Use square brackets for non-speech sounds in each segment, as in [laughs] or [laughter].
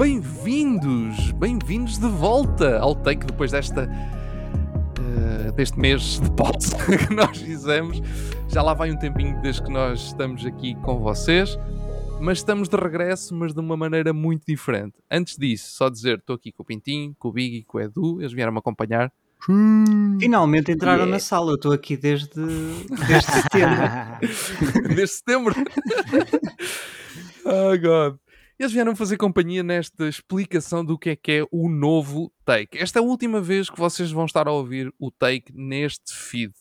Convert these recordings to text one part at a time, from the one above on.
bem-vindos, bem-vindos de volta ao take depois desta uh, deste mês de pausa [laughs] que nós fizemos. Já lá vai um tempinho desde que nós estamos aqui com vocês, mas estamos de regresso, mas de uma maneira muito diferente. Antes disso, só dizer, estou aqui com o Pintinho, com o Big e com o Edu, eles vieram-me acompanhar. Finalmente entraram yeah. na sala, eu estou aqui desde, desde setembro. [laughs] desde setembro? [laughs] oh God. Eles vieram fazer companhia nesta explicação do que é que é o novo Take. Esta é a última vez que vocês vão estar a ouvir o Take neste feed.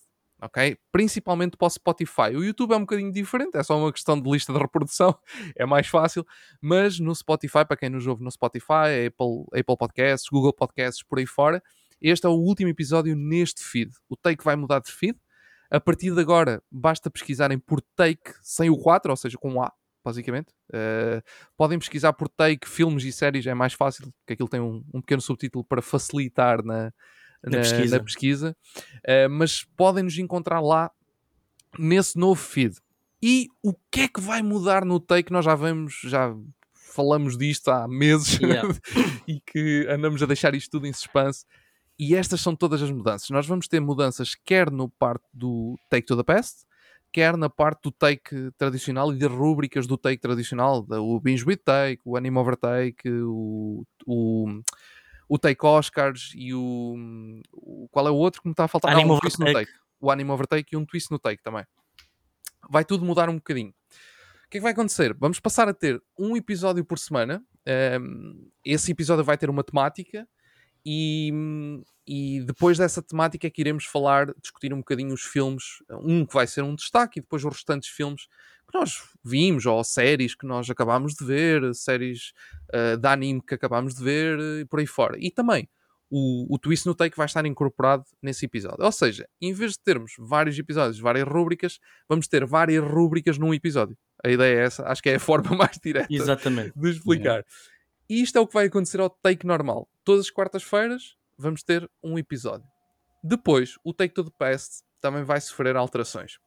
Ok? Principalmente para o Spotify. O YouTube é um bocadinho diferente, é só uma questão de lista de reprodução, [laughs] é mais fácil. Mas no Spotify, para quem nos ouve no Spotify, Apple, Apple Podcasts, Google Podcasts, por aí fora, este é o último episódio neste feed. O Take vai mudar de feed. A partir de agora, basta pesquisarem por Take sem o 4, ou seja, com o A, basicamente. Uh, podem pesquisar por take, filmes e séries, é mais fácil, porque aquilo tem um, um pequeno subtítulo para facilitar na, na, na pesquisa. Na pesquisa. Uh, mas podem nos encontrar lá nesse novo feed. E o que é que vai mudar no take? Nós já vamos, já falamos disto há meses yeah. [laughs] e que andamos a deixar isto tudo em suspense. E estas são todas as mudanças. Nós vamos ter mudanças quer no parte do Take to the Past, quer na parte do take tradicional e de rúbricas do take tradicional, o Binge with Take, o Anime Over Take, o, o, o Take Oscars e o, o, Qual é o outro que me está a faltar? Anime ah, um twist no take. O Anime Over Take e um twist no take também. Vai tudo mudar um bocadinho. O que é que vai acontecer? Vamos passar a ter um episódio por semana. Um, esse episódio vai ter uma temática e, e depois dessa temática é que iremos falar, discutir um bocadinho os filmes, um que vai ser um destaque e depois os restantes filmes que nós vimos, ou séries que nós acabámos de ver, séries uh, de anime que acabámos de ver e por aí fora. E também o, o twist no take vai estar incorporado nesse episódio. Ou seja, em vez de termos vários episódios, várias rúbricas, vamos ter várias rúbricas num episódio. A ideia é essa, acho que é a [laughs] forma mais direta Exatamente. de explicar. E isto é o que vai acontecer ao take normal. Todas as quartas-feiras vamos ter um episódio. Depois, o Take to the Past também vai sofrer alterações.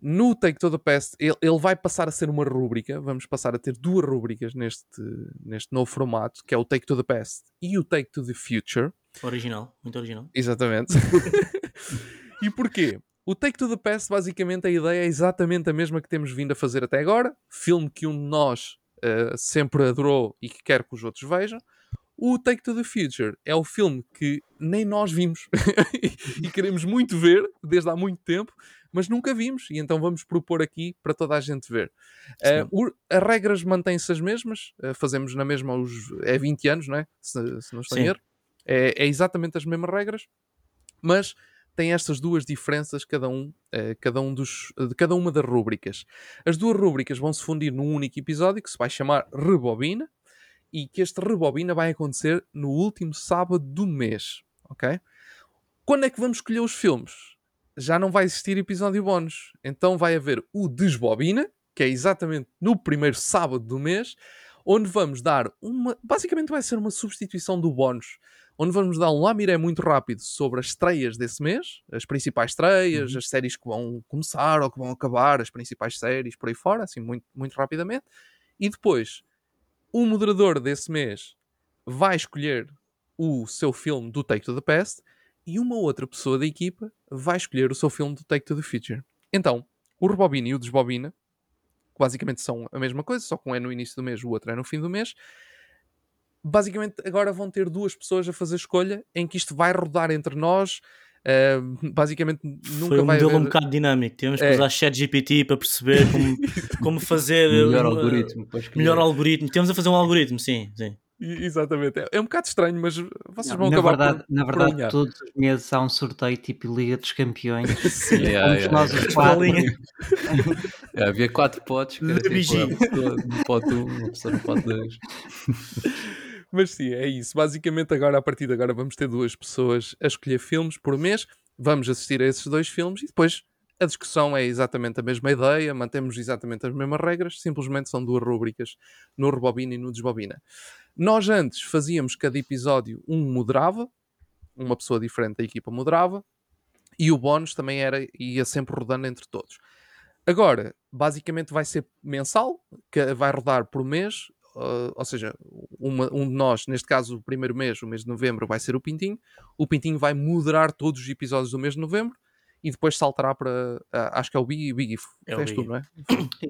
No Take to the Past, ele, ele, vai passar a ser uma rúbrica. Vamos passar a ter duas rúbricas neste, neste novo formato, que é o Take to the Past e o Take to the Future. Original, muito original. Exatamente. [laughs] e porquê? O Take to the Past, basicamente, a ideia é exatamente a mesma que temos vindo a fazer até agora. Filme que um de nós uh, sempre adorou e que quer que os outros vejam. O Take to the Future é o filme que nem nós vimos [laughs] e queremos muito ver desde há muito tempo, mas nunca vimos e então vamos propor aqui para toda a gente ver. Uh, as regras mantêm-se as mesmas, uh, fazemos na mesma os, é 20 anos, não é? Se, se não estou em erro. É, é, exatamente as mesmas regras, mas tem estas duas diferenças cada um, uh, cada um dos, de cada uma das rúbricas. As duas rúbricas vão se fundir num único episódio que se vai chamar Rebobina e que este Rebobina vai acontecer no último sábado do mês, ok? Quando é que vamos escolher os filmes? Já não vai existir episódio bónus, então vai haver o Desbobina, que é exatamente no primeiro sábado do mês, onde vamos dar uma. Basicamente vai ser uma substituição do bónus onde vamos dar um lamiré muito rápido sobre as estreias desse mês, as principais estreias, uhum. as séries que vão começar ou que vão acabar, as principais séries por aí fora, assim, muito, muito rapidamente. E depois, o moderador desse mês vai escolher o seu filme do Take to the Past e uma outra pessoa da equipa vai escolher o seu filme do Take to the Future. Então, o Rebobina e o Desbobina, que basicamente são a mesma coisa, só que um é no início do mês, o outro é no fim do mês, basicamente agora vão ter duas pessoas a fazer escolha em que isto vai rodar entre nós. Uh, basicamente nunca Foi um vai modelo haver... um bocado dinâmico. Temos que é. usar chat GPT para perceber como, [laughs] como fazer melhor uma, algoritmo. Melhor algoritmo. Temos a fazer um algoritmo, sim, sim. Exatamente, é, é um bocado estranho, mas vocês não, vão na acabar verdade, por, Na verdade, por todos os meses há um sorteio tipo Liga dos Campeões. [laughs] Sim, yeah, yeah, nós os quatro. é, havia quatro potes, que era tipo, um pote 1, uma pessoa no pote 2. [laughs] Mas sim, é isso. Basicamente, agora, a partir de agora, vamos ter duas pessoas a escolher filmes por mês. Vamos assistir a esses dois filmes e depois a discussão é exatamente a mesma ideia, mantemos exatamente as mesmas regras, simplesmente são duas rúbricas no Rebobina e no Desbobina. Nós antes fazíamos cada episódio um moderava, uma pessoa diferente da equipa moderava, e o bónus também era ia sempre rodando entre todos. Agora, basicamente vai ser mensal, que vai rodar por mês, uh, ou seja, uma, um de nós, neste caso o primeiro mês, o mês de novembro, vai ser o Pintinho. O Pintinho vai moderar todos os episódios do mês de novembro e depois saltará para. Uh, acho que é o Biggie. Biggie, É tu, não é?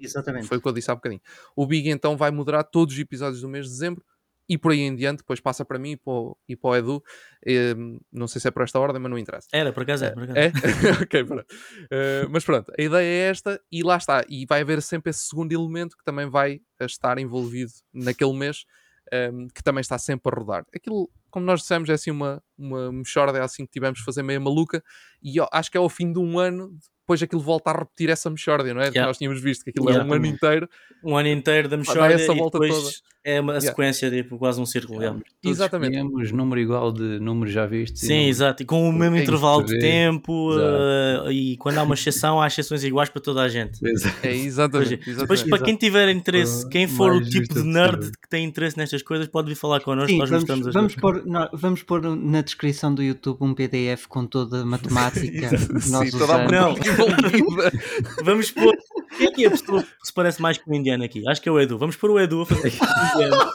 Exatamente. Foi o que eu disse há bocadinho. O Big então vai moderar todos os episódios do mês de dezembro e por aí em diante, depois passa para mim e para o, e para o Edu. Ehm, não sei se é por esta ordem, mas não interessa. Era, por acaso é, por acaso. É? [laughs] ok, pronto. Eh, mas pronto, a ideia é esta e lá está. E vai haver sempre esse segundo elemento que também vai estar envolvido naquele mês, ehm, que também está sempre a rodar. Aquilo, como nós dissemos, é assim uma, uma mexorda, é assim que tivemos de fazer meia maluca e eu acho que é ao fim de um ano. Depois aquilo volta a repetir essa mexórdia, não é? Yeah. nós tínhamos visto que aquilo é um ano inteiro. Um ano inteiro da essa e depois toda. É uma Yeah. sequência, tipo, quase um círculo. yeah. Todos Exatamente. escolhemos número igual de números já vistos. Sim, não- exato. E com o mesmo intervalo de tempo eh, e quando há uma exceção, há exceções iguais para toda a gente. É Depois, exatamente. depois, exatamente. para quem tiver interesse, Uh, quem for o mais tipo de nerd possível. que tem interesse nestas coisas, pode vir falar connosco. Sim, nós vamos, mostramos as vamos, coisas. pôr, nó- vamos pôr na descrição do YouTube um PDF com toda a matemática [laughs] nós Sim, toda a. Não. [laughs] Vamos pôr. Quem é que é a pessoa que se parece mais com o indiano aqui? Acho que é o Edu. Vamos pôr o Edu a fazer indiano.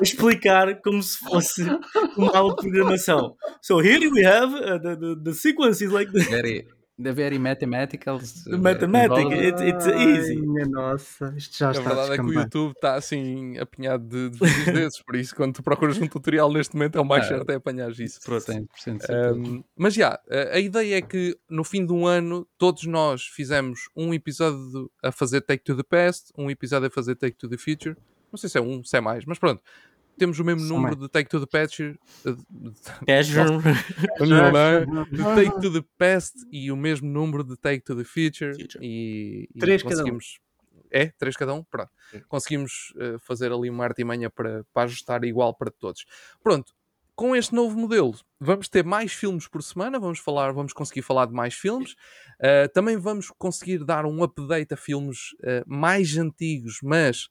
Explicar como se fosse uma aula de programação. So here we have uh, the, the, the sequence is like this. Very, the very mathematical. The mathematic, involved. it- it's easy. Ai, minha nossa, isto já A está verdade é que o. YouTube está assim apinhado de, de vídeos [laughs] desses, por isso quando tu procuras um tutorial neste momento é o mais Ah. certo é apanhar isso. 100% de certeza. Um, mas já, a a ideia é que no fim de um ano todos nós fizemos um episódio a fazer Take to the Past, um episódio a fazer Take to the Future. Não sei se é um, se é mais, mas pronto. Temos o mesmo número de Take to the Past, eh, [laughs] é? de Take to the Past e o mesmo número de Take to the Future. E, e Três cada um. conseguimos. É, três cada um? Pronto. Conseguimos eh, fazer ali uma artimanha para, para ajustar igual para todos. Pronto. Com este novo modelo, vamos ter mais filmes por semana, vamos falar, vamos conseguir falar de mais filmes. Uh, também vamos conseguir dar um update a filmes uh, mais antigos, mas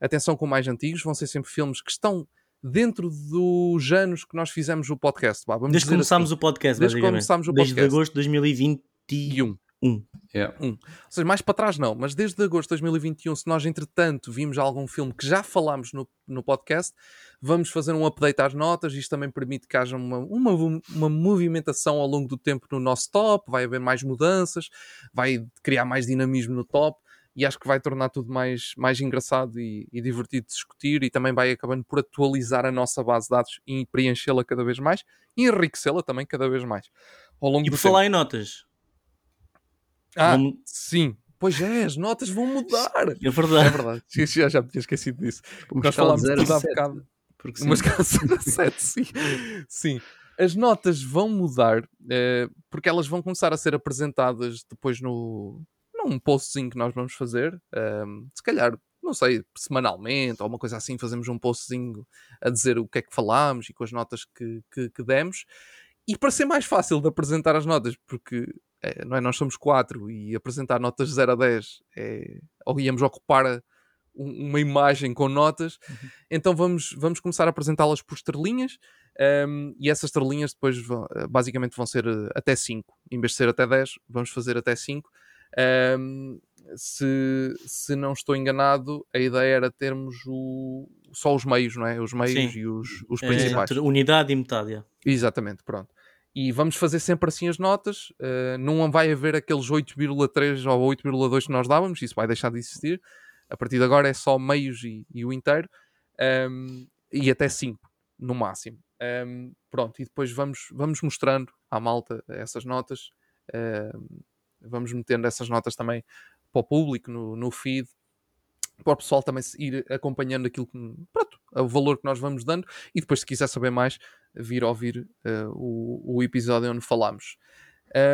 atenção com mais antigos, vão ser sempre filmes que estão dentro dos anos que nós fizemos o podcast. Vamos Desde que dizer começámos assim. o podcast, Desde que começámos o Desde podcast. agosto de 2021. Yeah. Ou seja, mais para trás não, mas desde agosto de 2021, se nós entretanto vimos algum filme que já falámos no, no podcast, vamos fazer um update às notas. Isto também permite que haja uma, uma, uma movimentação ao longo do tempo no nosso top, vai haver mais mudanças, vai criar mais dinamismo no top e acho que vai tornar tudo mais, mais engraçado e, e divertido de discutir e também vai acabando por atualizar a nossa base de dados e preenchê-la cada vez mais e enriquecê-la também cada vez mais. Ao longo E do por tempo. falar em notas, Ah, vamos- sim. Pois é, as notas vão mudar. é É verdade. verdade. Já, já me tinha esquecido disso. Uma Nós falámos de tudo há bocado. Porque sim. De 7, [laughs] sim. sim. As notas vão mudar eh, porque elas vão começar a ser apresentadas depois no, num postzinho que nós vamos fazer. ehm, se calhar, não sei, semanalmente ou uma coisa assim, fazemos um postzinho a dizer o que é que falámos e com as notas que, que, que demos. E para ser mais fácil de apresentar as notas, porque eh, não é, nós somos quatro e apresentar notas de 0 a 10 é, ou íamos ocupar a- um- uma imagem com notas, então vamos, vamos começar a apresentá-las por estrelinhas um, e essas estrelinhas depois vão- basicamente vão ser eh, até 5. Em vez de ser até 10, vamos fazer até 5. Um, se, se não estou enganado, a ideia era termos o, só os meios, não é? Os meios Sim. e os, os É, principais. entre unidade e metade. é. Exatamente, pronto. E vamos fazer sempre assim as notas. eh, não vai haver aqueles 8,3 ou 8,2 que nós dávamos, isso vai deixar de existir. A partir de agora é só meios e, e o inteiro. Ahm, e até 5, no máximo. Ahm, pronto, e depois vamos, vamos mostrando à malta essas notas. Ahm, vamos metendo essas notas também para o público no, no feed. Para o pessoal também ir acompanhando aquilo que, pronto, o valor que nós vamos dando. E depois, se quiser saber mais, vir ouvir eh, o, o episódio onde falámos.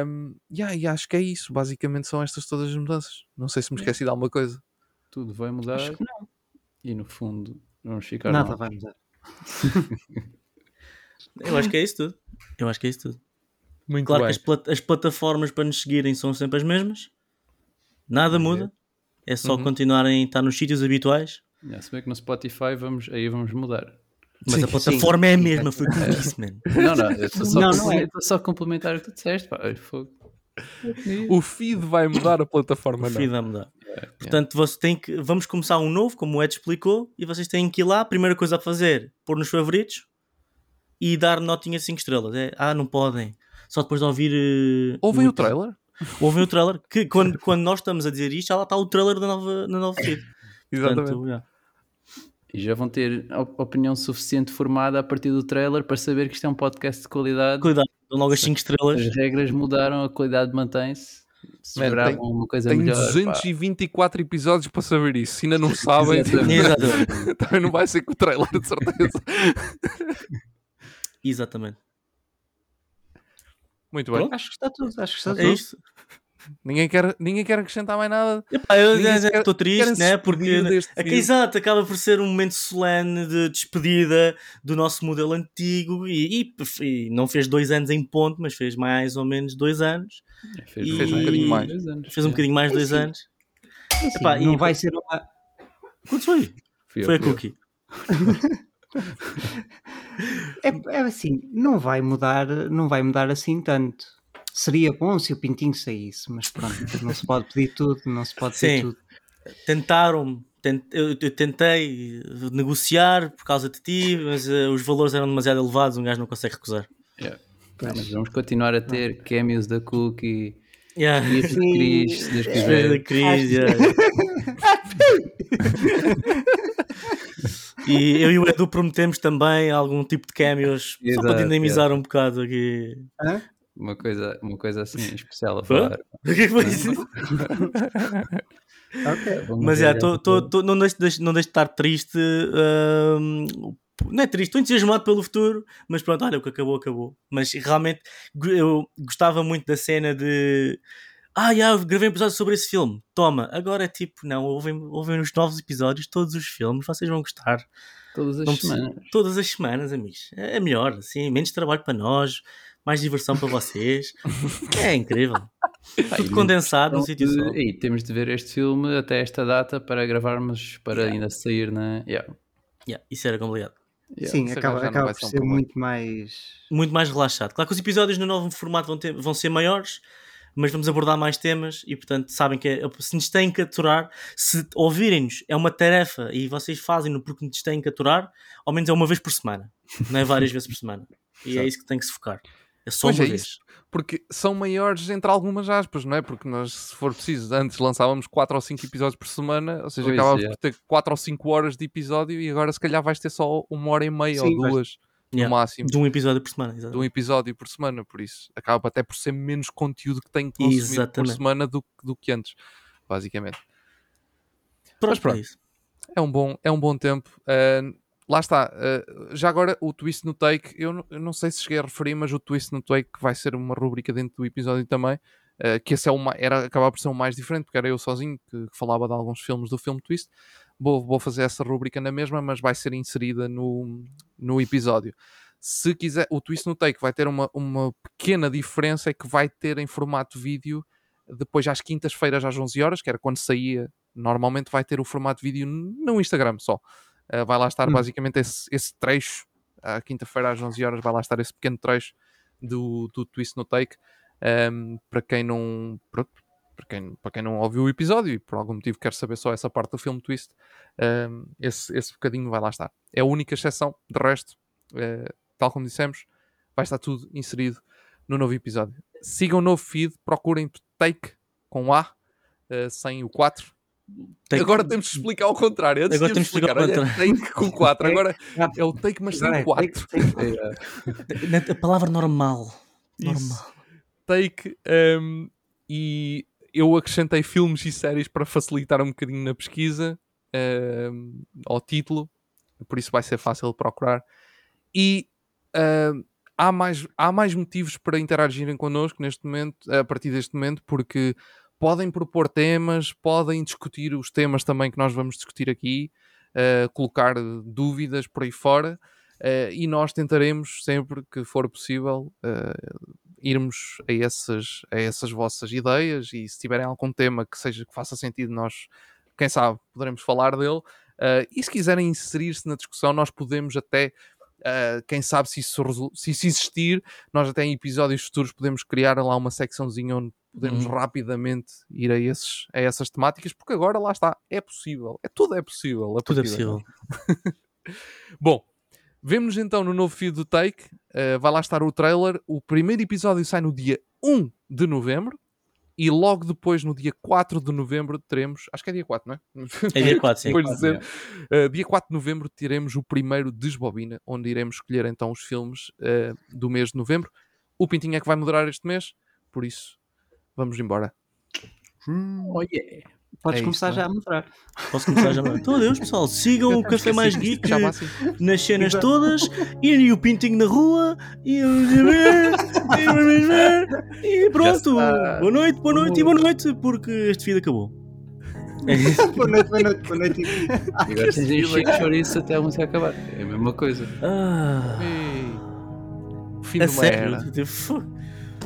Um, yeah, e acho que é isso. Basicamente são estas todas as mudanças. Não sei se me esqueci de alguma coisa. Tudo vai mudar Acho que não. e no fundo vamos ficar Nada mal. vai mudar. [laughs] Eu acho que é isso tudo. Eu acho que é isso tudo. Muito Claro bem. que as, plat- as plataformas para nos seguirem são sempre as mesmas. Nada muda. É só Uhum. continuarem a estar nos sítios habituais. Yeah, se bem que no Spotify vamos, aí vamos mudar. Mas Sim, a plataforma é a mesma, foi o que eu disse, man. [laughs] Não, não, eu estou só, Não, a não é. eu estou só a complementar o que tu disseste. Pá. O feed vai mudar, a plataforma O não. feed vai mudar. Portanto, você tem que, vamos começar um novo, como o Ed explicou, e vocês têm que ir lá, a primeira coisa a fazer, pôr nos favoritos e dar notinha 5 estrelas. É, ah, não podem. Só depois de ouvir. eh, Ouvem o trailer? Ouvem o trailer. Que [laughs] quando, quando nós estamos a dizer isto, já lá está o trailer da nova, na nova feed. [laughs] Exatamente. Portanto, yeah. E já vão ter op- opinião suficiente formada a partir do trailer para saber que isto é um podcast de qualidade. Cuidado, dão logo as 5 estrelas. As regras mudaram, a qualidade mantém-se. Se Man, tem- uma coisa Tem melhor. pá. 224 episódios para saber isso. Se ainda não [laughs] sabem, também não vai ser com o trailer, de certeza. Exatamente. Muito bem. Pronto. Acho que está tudo, acho que está É tudo. isto. Ninguém quer, ninguém quer acrescentar mais nada. Epá, eu estou triste, né? Porque aqui, filme. exato, acaba por ser um momento solene de despedida do nosso modelo antigo e, e- e não fez dois anos em ponto, mas fez mais ou menos dois anos. Fez, E- Fez um bocadinho mais. dois anos, Fez um é. bocadinho mais de dois anos. É Epá, e- não vai ser uma. Quanto foi? Fui eu, Foi a. Cookie. [laughs] É, é assim, não vai mudar, não vai mudar assim tanto. Seria bom se o Pintinho saísse, mas pronto, não se pode pedir tudo, não se pode pedir Sim. tudo. Tentaram, tent- eu, eu tentei negociar por causa de ti, mas eh, os valores eram demasiado elevados, um gajo não consegue recusar. Yeah. Ah, mas vamos continuar a ter cameos da Cookie Yeah. e de Cris, se Deus quiser. Cris, yeah. [laughs] E eu e o Edu prometemos também algum tipo de cameos só para Exato, dinamizar um bocado aqui. Hã? Uma coisa, uma coisa assim especial a falar. [laughs] O que é que foi isso? Ok. Vamos Mas é, tô, tô, tô- não, deixo, deixo- não deixo de estar triste. hum, não é triste, estou entusiasmado pelo futuro, mas pronto, olha, o que acabou, acabou. Mas realmente eu gostava muito da cena de. Ah, já, gravei um episódio sobre esse filme. Toma, agora é tipo, não, ouvem, ouvem os novos episódios, todos os filmes, vocês vão gostar. Todas as Não semanas. Todas as semanas, amigos. É é melhor, assim, menos trabalho para nós, mais diversão para vocês. [laughs] É incrível. Tudo condensado num Então, sítio só. e temos de ver este filme até esta data para gravarmos para ainda sair na. Yeah. Yeah, isso era complicado. Yeah. Sim, Isso acaba, acaba por ser um muito mais. muito mais relaxado. Claro que os episódios no novo formato vão, ter- vão ser maiores, mas vamos abordar mais temas e, portanto, sabem que é- se nos têm que aturar, se ouvirem-nos é uma tarefa e vocês fazem-no porque nos têm que aturar, ao menos é uma vez por semana, não é várias vezes por semana. E é isso que tem que se focar. É só Pois uma é vez. isso. Porque são maiores entre algumas aspas, não é? Porque nós, se for preciso, antes lançávamos 4 ou 5 episódios por semana, ou seja, Pois acabávamos é. por ter 4 ou 5 horas de episódio e agora se calhar vais ter só uma hora e meia Sim, ou duas Yeah. no máximo De um episódio por semana. de exato. um episódio por semana, por isso acaba até por ser menos conteúdo que tenho que consumir por Exatamente. semana do, do que antes, basicamente. Pronto, pronto. é isso. É um bom, é um bom tempo. Uh, lá está. uh, já agora, o twist no take, eu, não- eu não sei se cheguei a referir, mas o twist no take vai ser uma rubrica dentro do episódio também. uh, que esse é o ma- era acabar por ser o mais diferente, porque era eu sozinho que, que falava de alguns filmes do filme Twist. Vou, vou fazer essa rubrica na mesma, mas vai ser inserida no, no episódio. Se quiser, o twist no take vai ter uma, uma pequena diferença, é que vai ter em formato vídeo depois às quintas-feiras às 11 horas, que era quando saía normalmente vai ter o formato vídeo no Instagram só. Uh, vai lá estar Hum. basicamente esse, esse trecho, à quinta-feira às 11 horas, vai lá estar esse pequeno trecho do, do Twist no Take. Um, para quem não pronto, para quem, para quem não ouviu o episódio e por algum motivo quer saber só essa parte do filme Twist, um, esse, esse bocadinho vai lá estar. É a única exceção, de resto, uh, tal como dissemos, vai estar tudo inserido no novo episódio. Sigam o novo feed, procurem Take com A, uh, sem o 4, Take- Agora temos de explicar ao contrário. Antes Agora temos de explicar Olha, take com 4. Agora [laughs] é o take, mas sem é 4. take- take- [laughs] Na- A palavra normal. Isso. Normal. Take. um, e eu acrescentei filmes e séries para facilitar um bocadinho na pesquisa um, ao título. Por isso vai ser fácil de procurar. E um, há, mais, há mais motivos para interagirem connosco neste momento, a partir deste momento, porque podem propor temas, podem discutir os temas também que nós vamos discutir aqui, uh, colocar dúvidas por aí fora, uh, e nós tentaremos, sempre que for possível, uh, irmos a essas, a essas vossas ideias e se tiverem algum tema que seja que faça sentido, nós, quem sabe, poderemos falar dele. Uh, e se quiserem inserir-se na discussão, nós podemos até Uh, quem sabe se isso, se isso existir, nós até em episódios futuros podemos criar lá uma secçãozinha onde podermos Uhum. rapidamente ir a, esses, a essas temáticas, porque agora lá está, é possível, é, tudo é possível. a Tudo é possível. agora. [laughs] Bom, vemos então no novo feed do Take, eh, vai lá estar o trailer. O primeiro episódio sai no dia 1 de novembro e logo depois, no dia 4 de novembro, teremos. Acho que é dia 4, não é? É dia 4, sim. [laughs] Depois de dizer, eh, dia 4 de novembro teremos o primeiro Desbobina, onde iremos escolher então os filmes eh, do mês de novembro. O Pintinho é que vai moderar este mês, por isso vamos embora. Oh, yeah. Podes É isso, começar não é? já a mostrar. Posso começar já? [laughs] Então, adeus, pessoal. Sigam o Café Mais Geek assim. nas cenas Exato. todas e o Pintinho na rua e e e pronto. Boa noite, boa noite e boa noite, porque este vídeo acabou. É isso. [laughs] boa noite, boa noite, boa noite. E agora tens aí Chico Chouriço até a música acabar. É a mesma coisa. Ah, Ei, Fim a de uma sério? era. Tipo,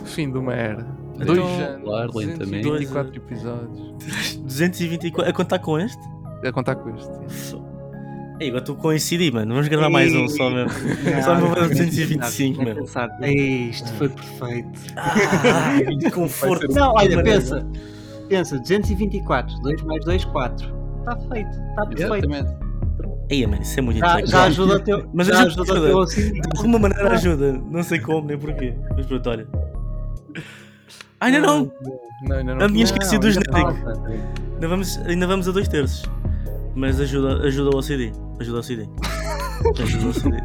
Fim de uma era. Então, Dois anos. claro, lentamente. 24 episódios. 224. A contar com este? A contar com este. Ei, agora estou com coincidir, mano. Vamos gravar mais um só mesmo. Só Não, para não, 225, não, meu. Ei, Isto foi perfeito. Ah, de conforto. Não, olha, pensa. Pensa, 224, 2 mais 2, 4. Está feito, está perfeito. Exatamente. Ei, mano, isso é muito Já, já ajuda o teu. Mas já ajuda- ajuda o teu assim. De alguma maneira ajuda. Não sei como, nem porquê. Mas pronto, olha. Ah, ainda não! Não, ainda não. A minha esqueci do ainda genérico. Ainda vamos, ainda vamos a dois terços. Mas ajuda, ajuda o OCD. Ajuda o OCD. [laughs] Ajuda o OCD.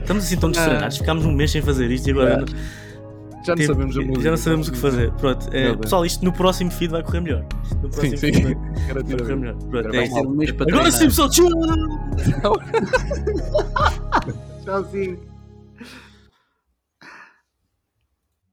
Estamos assim tão desfrenados. Ficámos um mês sem fazer isto e agora. Já. Já não Tipo, sabemos a música. já não sabemos o que fazer. Pronto, é, pessoal, isto no próximo feed vai correr melhor. No próximo Sim, sim. vai- [laughs] vai correr melhor. Pronto, é para Agora sim, pessoal. Tchau! [laughs] Tchauzinho.